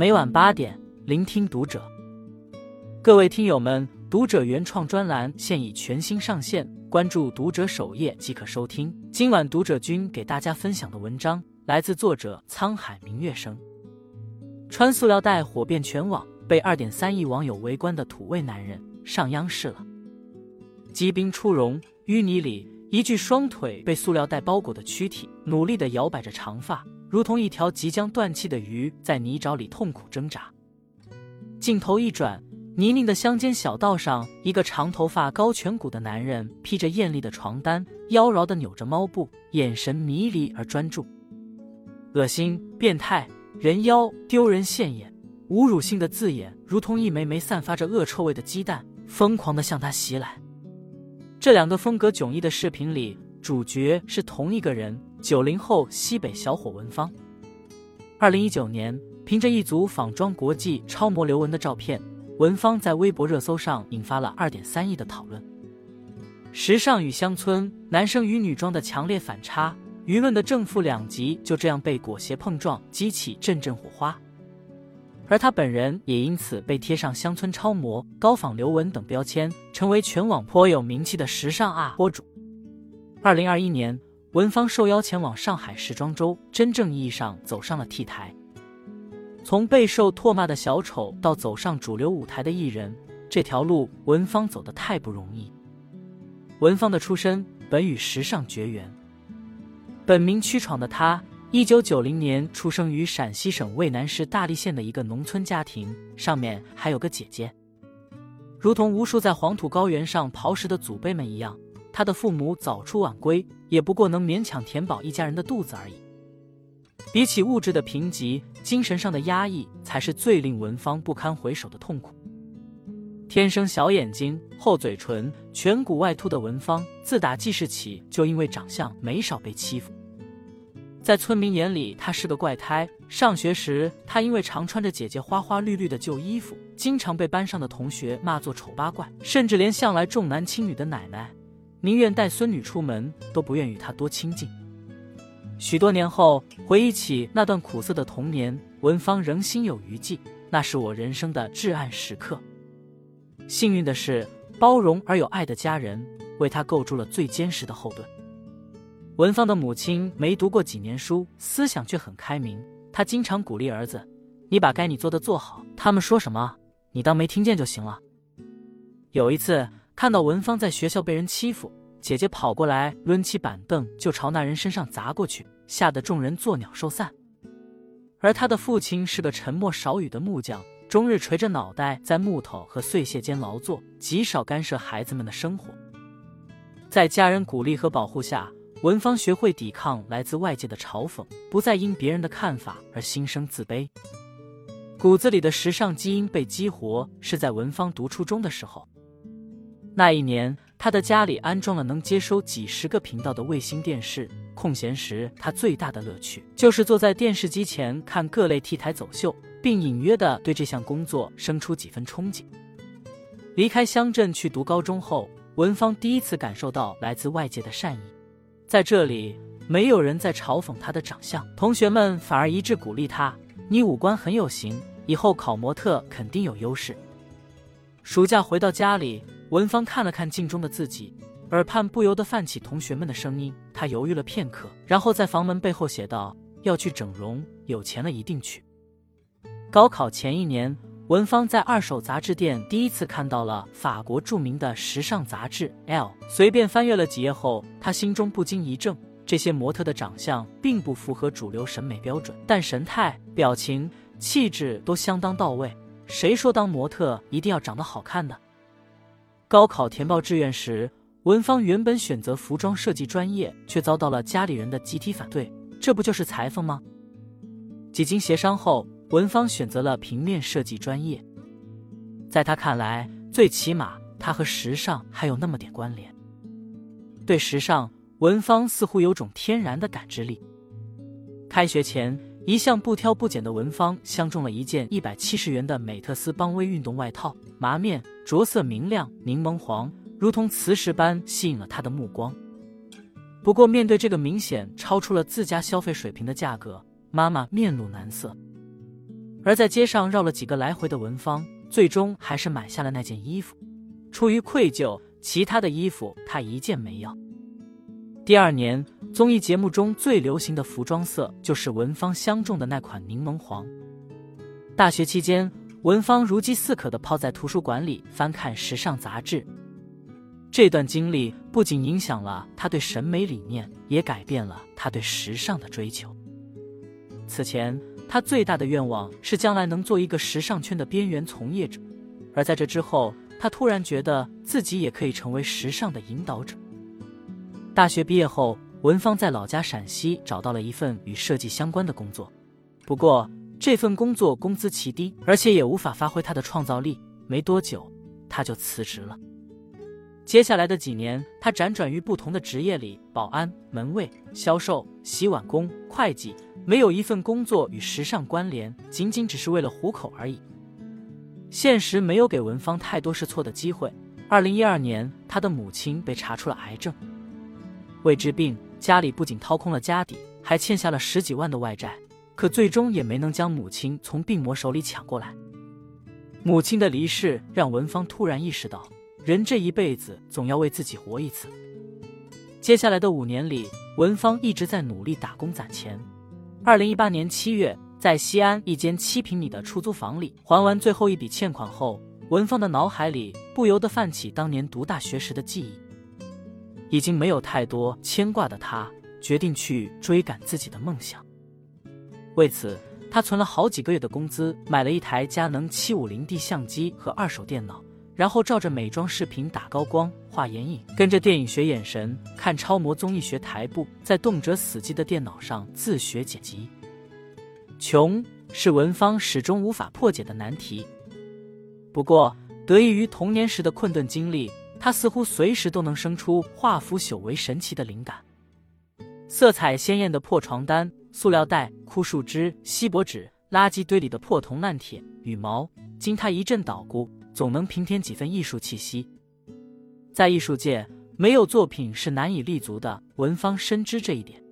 每晚八点，聆听读者。各位听友们，读者原创专栏现已全新上线，关注读者首页即可收听。今晚读者君给大家分享的文章来自作者沧海明月生。穿塑料袋火遍全网，被二点三亿网友围观的土味男人上央视了。机兵出笼，淤泥里一具双腿被塑料袋包裹的躯体，努力地摇摆着长发。如同一条即将断气的鱼在泥沼里痛苦挣扎。镜头一转，泥泞的乡间小道上，一个长头发、高颧骨的男人披着艳丽的床单，妖娆的扭着猫步，眼神迷离而专注。恶心、变态、人妖、丢人现眼，侮辱性的字眼如同一枚枚散发着恶臭味的鸡蛋，疯狂的向他袭来。这两个风格迥异的视频里，主角是同一个人。九零后西北小伙文芳，二零一九年，凭着一组仿妆国际超模刘雯的照片，文芳在微博热搜上引发了二点三亿的讨论。时尚与乡村，男生与女装的强烈反差，舆论的正负两极就这样被裹挟碰撞，激起阵阵火花。而他本人也因此被贴上乡村超模、高仿刘雯等标签，成为全网颇有名气的时尚啊博主。二零二一年。文芳受邀前往上海时装周，真正意义上走上了 T 台。从备受唾骂的小丑到走上主流舞台的艺人，这条路文芳走得太不容易。文芳的出身本与时尚绝缘，本名屈闯的他，一九九零年出生于陕西省渭南市大荔县的一个农村家庭，上面还有个姐姐。如同无数在黄土高原上刨食的祖辈们一样。他的父母早出晚归，也不过能勉强填饱一家人的肚子而已。比起物质的贫瘠，精神上的压抑才是最令文芳不堪回首的痛苦。天生小眼睛、厚嘴唇、颧骨外凸的文芳，自打记事起就因为长相没少被欺负。在村民眼里，她是个怪胎。上学时，她因为常穿着姐姐花花绿绿的旧衣服，经常被班上的同学骂作丑八怪，甚至连向来重男轻女的奶奶。宁愿带孙女出门，都不愿与他多亲近。许多年后，回忆起那段苦涩的童年，文芳仍心有余悸。那是我人生的至暗时刻。幸运的是，包容而有爱的家人为他构筑了最坚实的后盾。文芳的母亲没读过几年书，思想却很开明。她经常鼓励儿子：“你把该你做的做好，他们说什么，你当没听见就行了。”有一次。看到文芳在学校被人欺负，姐姐跑过来抡起板凳就朝那人身上砸过去，吓得众人作鸟兽散。而他的父亲是个沉默少语的木匠，终日垂着脑袋在木头和碎屑间劳作，极少干涉孩子们的生活。在家人鼓励和保护下，文芳学会抵抗来自外界的嘲讽，不再因别人的看法而心生自卑。骨子里的时尚基因被激活，是在文芳读初中的时候。那一年，他的家里安装了能接收几十个频道的卫星电视。空闲时，他最大的乐趣就是坐在电视机前看各类 T 台走秀，并隐约的对这项工作生出几分憧憬。离开乡镇去读高中后，文芳第一次感受到来自外界的善意。在这里，没有人在嘲讽他的长相，同学们反而一致鼓励他：“你五官很有型，以后考模特肯定有优势。”暑假回到家里。文芳看了看镜中的自己，耳畔不由得泛起同学们的声音。她犹豫了片刻，然后在房门背后写道：“要去整容，有钱了一定去。”高考前一年，文芳在二手杂志店第一次看到了法国著名的时尚杂志《L》，随便翻阅了几页后，她心中不禁一怔：这些模特的长相并不符合主流审美标准，但神态、表情、气质都相当到位。谁说当模特一定要长得好看的？高考填报志愿时，文芳原本选择服装设计专业，却遭到了家里人的集体反对。这不就是裁缝吗？几经协商后，文芳选择了平面设计专业。在他看来，最起码他和时尚还有那么点关联。对时尚，文芳似乎有种天然的感知力。开学前，一向不挑不拣的文芳相中了一件一百七十元的美特斯邦威运动外套，麻面。着色明亮，柠檬黄，如同磁石般吸引了她的目光。不过，面对这个明显超出了自家消费水平的价格，妈妈面露难色。而在街上绕了几个来回的文芳，最终还是买下了那件衣服。出于愧疚，其他的衣服她一件没要。第二年，综艺节目中最流行的服装色就是文芳相中的那款柠檬黄。大学期间，文芳如饥似渴地泡在图书馆里翻看时尚杂志。这段经历不仅影响了他对审美理念，也改变了他对时尚的追求。此前，他最大的愿望是将来能做一个时尚圈的边缘从业者，而在这之后，他突然觉得自己也可以成为时尚的引导者。大学毕业后，文芳在老家陕西找到了一份与设计相关的工作，不过这份工作工资奇低，而且也无法发挥他的创造力。没多久，他就辞职了。接下来的几年，他辗转于不同的职业里，保安、门卫、销售、洗碗工、会计，没有一份工作与时尚关联，仅仅只是为了糊口而已。现实没有给文芳太多试错的机会。二零一二年，他的母亲被查出了癌症，为治病，家里不仅掏空了家底，还欠下了十几万的外债，可最终也没能将母亲从病魔手里抢过来。母亲的离世让文芳突然意识到。人这一辈子总要为自己活一次。接下来的五年里，文芳一直在努力打工攒钱。二零一八年七月，在西安一间七平米的出租房里还完最后一笔欠款后，文芳的脑海里不由得泛起当年读大学时的记忆。已经没有太多牵挂的他，决定去追赶自己的梦想。为此，他存了好几个月的工资，买了一台佳能七五零 D 相机和二手电脑。然后照着美妆视频打高光、画眼影，跟着电影学眼神，看超模综艺学台步，在动辄死机的电脑上自学剪辑。穷是文芳始终无法破解的难题。不过，得益于童年时的困顿经历，他似乎随时都能生出化腐朽为神奇的灵感。色彩鲜艳的破床单、塑料袋、枯树枝、锡箔纸、垃圾堆里的破铜烂铁、羽毛，经他一阵捣鼓。总能平添几分艺术气息。在艺术界，没有作品是难以立足的。文芳深知这一点，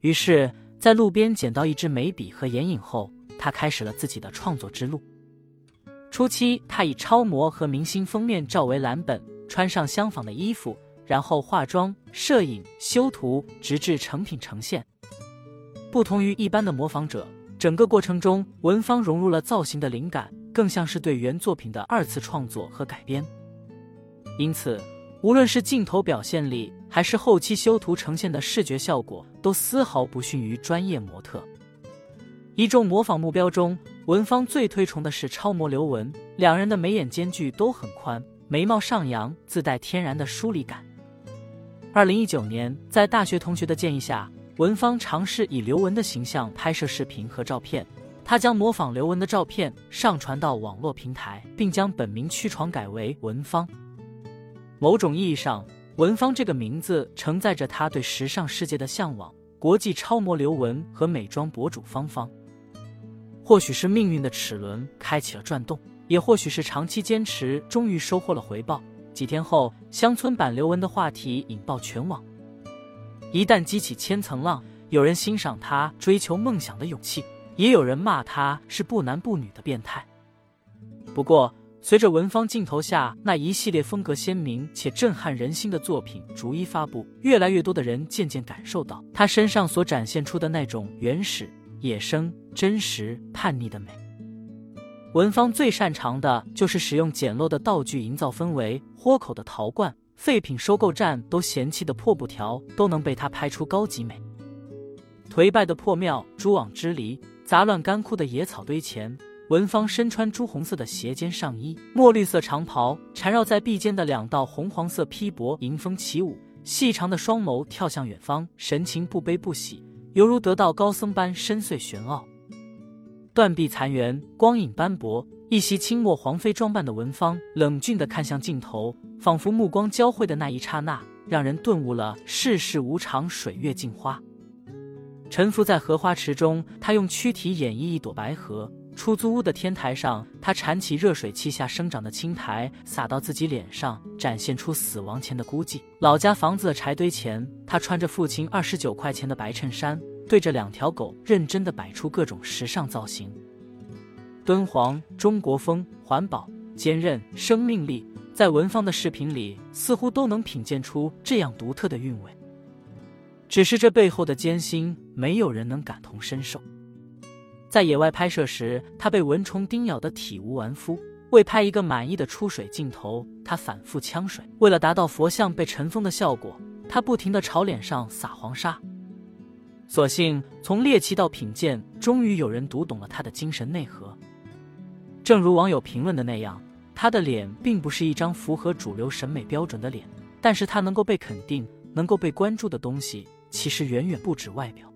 于是，在路边捡到一支眉笔和眼影后，他开始了自己的创作之路。初期，他以超模和明星封面照为蓝本，穿上相仿的衣服，然后化妆、摄影、修图，直至成品呈现。不同于一般的模仿者，整个过程中，文芳融入了造型的灵感。更像是对原作品的二次创作和改编，因此，无论是镜头表现力，还是后期修图呈现的视觉效果，都丝毫不逊于专业模特。一众模仿目标中，文芳最推崇的是超模刘雯，两人的眉眼间距都很宽，眉毛上扬，自带天然的疏离感。二零一九年，在大学同学的建议下，文芳尝试以刘雯的形象拍摄视频和照片。她将模仿刘雯的照片上传到网络平台，并将本名屈床改为文芳。某种意义上，文芳这个名字承载着她对时尚世界的向往。国际超模刘雯和美妆博主芳芳，或许是命运的齿轮开启了转动，也或许是长期坚持终于收获了回报。几天后，乡村版刘雯的话题引爆全网。一旦激起千层浪，有人欣赏他追求梦想的勇气。也有人骂他是不男不女的变态。不过，随着文芳镜头下那一系列风格鲜明且震撼人心的作品逐一发布，越来越多的人渐渐感受到他身上所展现出的那种原始、野生、真实、叛逆的美。文芳最擅长的就是使用简陋的道具营造氛围，豁口的陶罐、废品收购站都嫌弃的破布条，都能被他拍出高级美。颓败的破庙，蛛网织篱。杂乱干枯的野草堆前，文芳身穿朱红色的斜肩上衣、墨绿色长袍，缠绕在臂间的两道红黄色披帛迎风起舞，细长的双眸跳向远方，神情不悲不喜，犹如得道高僧般深邃玄奥。断壁残垣，光影斑驳，一袭清末皇妃装扮的文芳冷峻地看向镜头，仿佛目光交汇的那一刹那，让人顿悟了世事无常，水月镜花。沉浮在荷花池中，她用躯体演绎一朵白荷。出租屋的天台上，他铲起热水器下生长的青苔，洒到自己脸上，展现出死亡前的孤寂。老家房子的柴堆前，他穿着父亲二十九块钱的白衬衫，对着两条狗认真的摆出各种时尚造型。敦煌、中国风、环保、坚韧、生命力，在文芳的视频里似乎都能品鉴出这样独特的韵味。只是这背后的艰辛，没有人能感同身受。在野外拍摄时，他被蚊虫叮咬得体无完肤。为拍一个满意的出水镜头，他反复呛水。为了达到佛像被尘封的效果，他不停地朝脸上撒黄沙。所幸，从猎奇到品鉴，终于有人读懂了他的精神内核。正如网友评论的那样，他的脸并不是一张符合主流审美标准的脸，但是他能够被肯定、能够被关注的东西，其实远远不止外表。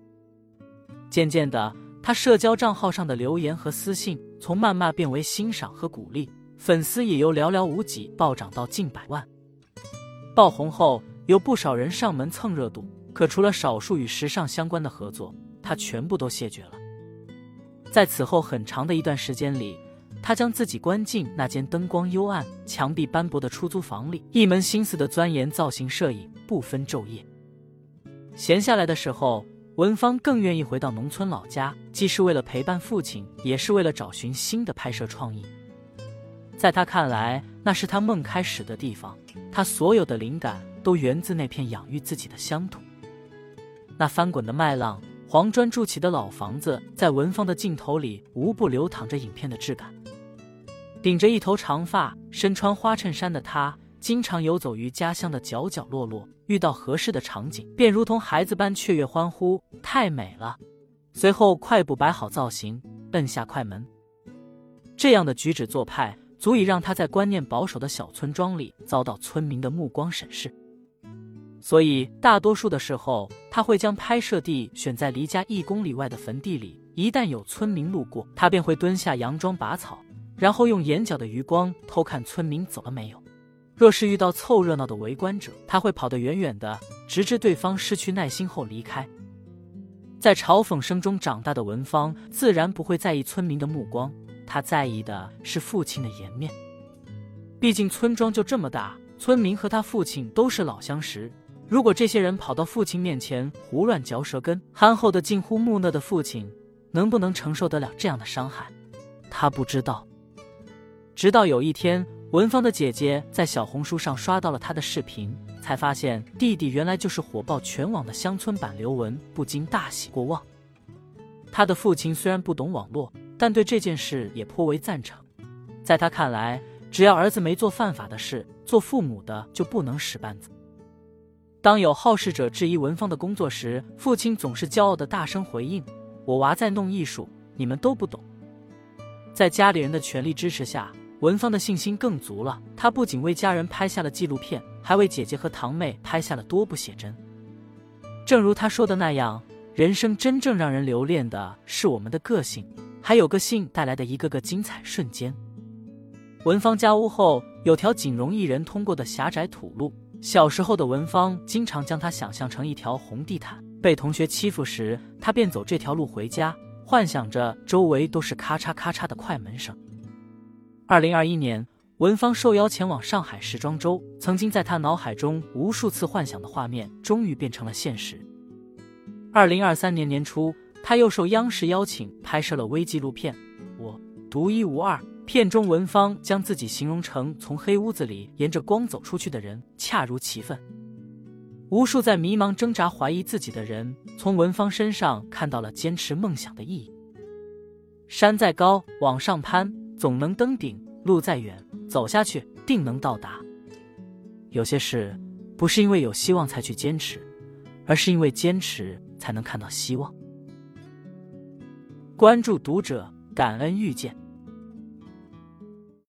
渐渐的。他社交账号上的留言和私信从谩骂变为欣赏和鼓励，粉丝也由寥寥无几暴涨到近百万。爆红后，有不少人上门蹭热度，可除了少数与时尚相关的合作，他全部都谢绝了。在此后很长的一段时间里，他将自己关进那间灯光幽暗、墙壁斑驳的出租房里，一门心思的钻研造型摄影，不分昼夜。闲下来的时候。文芳更愿意回到农村老家，既是为了陪伴父亲，也是为了找寻新的拍摄创意。在他看来，那是他梦开始的地方，他所有的灵感都源自那片养育自己的乡土。那翻滚的麦浪，黄砖筑起的老房子，在文芳的镜头里无不流淌着影片的质感。顶着一头长发，身穿花衬衫的他。经常游走于家乡的角角落落，遇到合适的场景，便如同孩子般雀跃欢呼，太美了。随后快步摆好造型，奔下快门。这样的举止做派，足以让他在观念保守的小村庄里遭到村民的目光审视。所以，大多数的时候，他会将拍摄地选在离家一公里外的坟地里。一旦有村民路过，他便会蹲下佯装拔草，然后用眼角的余光偷看村民走了没有。若是遇到凑热闹的围观者，他会跑得远远的，直至对方失去耐心后离开。在嘲讽声中长大的文芳，自然不会在意村民的目光，他在意的是父亲的颜面。毕竟村庄就这么大，村民和他父亲都是老相识。如果这些人跑到父亲面前胡乱嚼舌根，憨厚的近乎木讷的父亲，能不能承受得了这样的伤害？他不知道。直到有一天。文芳的姐姐在小红书上刷到了他的视频，才发现弟弟原来就是火爆全网的乡村版刘雯，不禁大喜过望。他的父亲虽然不懂网络，但对这件事也颇为赞成。在他看来，只要儿子没做犯法的事，做父母的就不能使绊子。当有好事者质疑文芳的工作时，父亲总是骄傲的大声回应：“我娃在弄艺术，你们都不懂。”在家里人的全力支持下。文芳的信心更足了。她不仅为家人拍下了纪录片，还为姐姐和堂妹拍下了多部写真。正如她说的那样，人生真正让人留恋的是我们的个性，还有个性带来的一个个精彩瞬间。文芳家屋后有条仅容一人通过的狭窄土路。小时候的文芳经常将它想象成一条红地毯，被同学欺负时，她便走这条路回家，幻想着周围都是咔嚓咔嚓的快门声。二零二一年，文芳受邀前往上海时装周，曾经在她脑海中无数次幻想的画面，终于变成了现实。二零二三年年初，她又受央视邀请拍摄了微纪录片《我独一无二》。片中，文芳将自己形容成从黑屋子里沿着光走出去的人，恰如其分。无数在迷茫挣扎、怀疑自己的人，从文芳身上看到了坚持梦想的意义。山再高，往上攀。总能登顶，路再远，走下去定能到达。有些事不是因为有希望才去坚持，而是因为坚持才能看到希望。关注读者，感恩遇见。